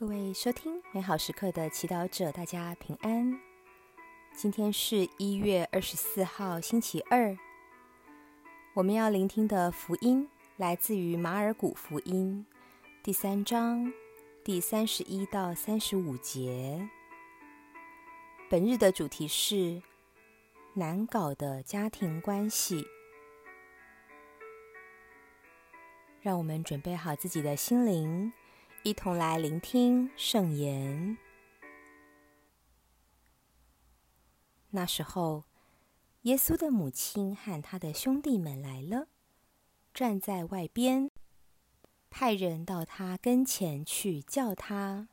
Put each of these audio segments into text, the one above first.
各位收听美好时刻的祈祷者，大家平安。今天是一月二十四号，星期二。我们要聆听的福音来自于马尔谷福音第三章第三十一到三十五节。本日的主题是难搞的家庭关系。让我们准备好自己的心灵。一同来聆听圣言。那时候，耶稣的母亲和他的兄弟们来了，站在外边，派人到他跟前去叫他。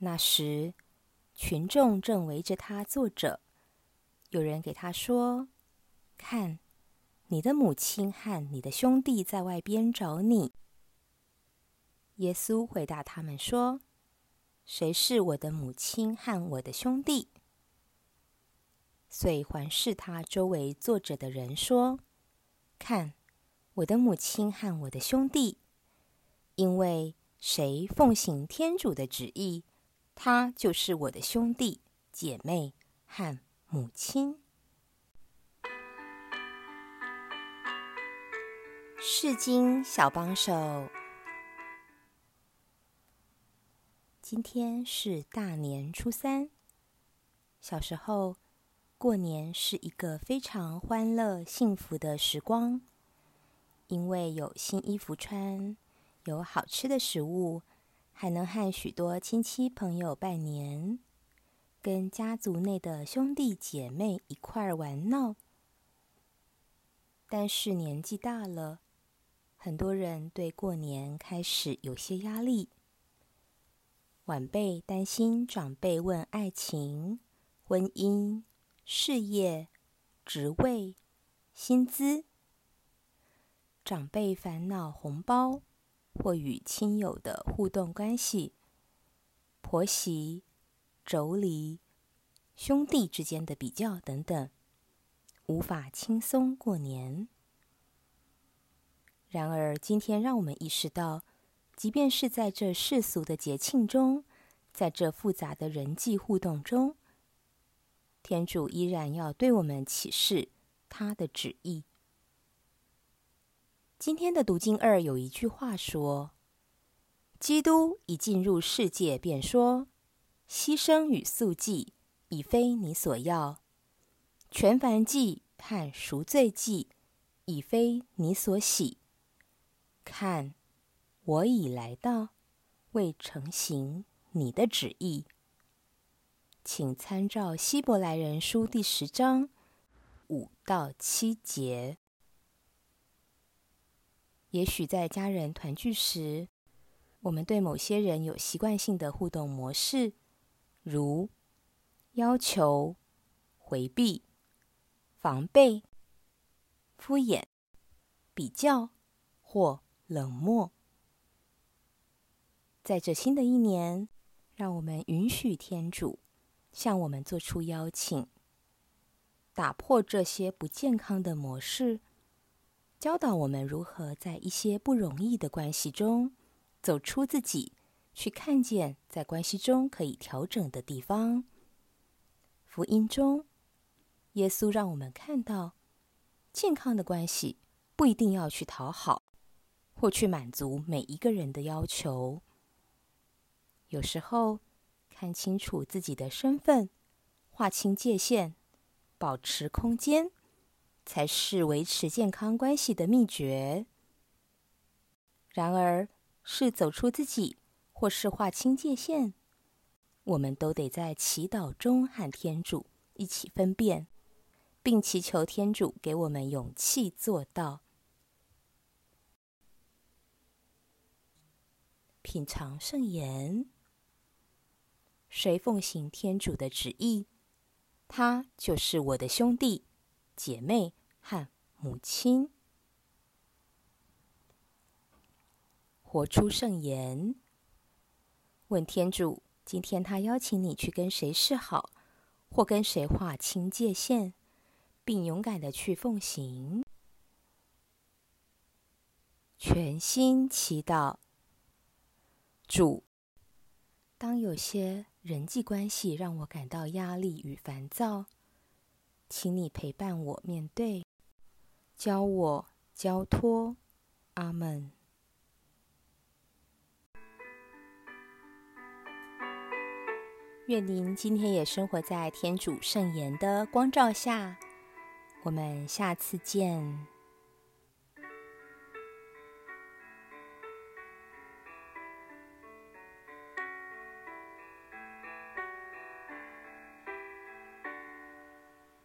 那时，群众正围着他坐着，有人给他说：“看，你的母亲和你的兄弟在外边找你。”耶稣回答他们说：“谁是我的母亲和我的兄弟？”遂环视他周围坐着的人说：“看，我的母亲和我的兄弟！因为谁奉行天主的旨意，他就是我的兄弟、姐妹和母亲。”世经小帮手。今天是大年初三。小时候，过年是一个非常欢乐、幸福的时光，因为有新衣服穿，有好吃的食物，还能和许多亲戚朋友拜年，跟家族内的兄弟姐妹一块儿玩闹。但是年纪大了，很多人对过年开始有些压力。晚辈担心长辈问爱情、婚姻、事业、职位、薪资；长辈烦恼红包或与亲友的互动关系；婆媳、妯娌、兄弟之间的比较等等，无法轻松过年。然而，今天让我们意识到。即便是在这世俗的节庆中，在这复杂的人际互动中，天主依然要对我们启示他的旨意。今天的读经二有一句话说：“基督一进入世界，便说：‘牺牲与素祭已非你所要，全凡祭和赎罪祭已非你所喜。’看。”我已来到，为成行你的旨意，请参照希伯来人书第十章五到七节。也许在家人团聚时，我们对某些人有习惯性的互动模式，如要求、回避、防备、敷衍、比较或冷漠。在这新的一年，让我们允许天主向我们做出邀请，打破这些不健康的模式，教导我们如何在一些不容易的关系中走出自己，去看见在关系中可以调整的地方。福音中，耶稣让我们看到，健康的关系不一定要去讨好或去满足每一个人的要求。有时候，看清楚自己的身份，划清界限，保持空间，才是维持健康关系的秘诀。然而，是走出自己，或是划清界限，我们都得在祈祷中和天主一起分辨，并祈求天主给我们勇气做到。品尝圣言。谁奉行天主的旨意，他就是我的兄弟、姐妹和母亲。活出圣言，问天主：今天他邀请你去跟谁示好，或跟谁划清界限，并勇敢的去奉行。全心祈祷，主。当有些人际关系让我感到压力与烦躁，请你陪伴我面对，教我交托。阿门。愿您今天也生活在天主圣言的光照下。我们下次见。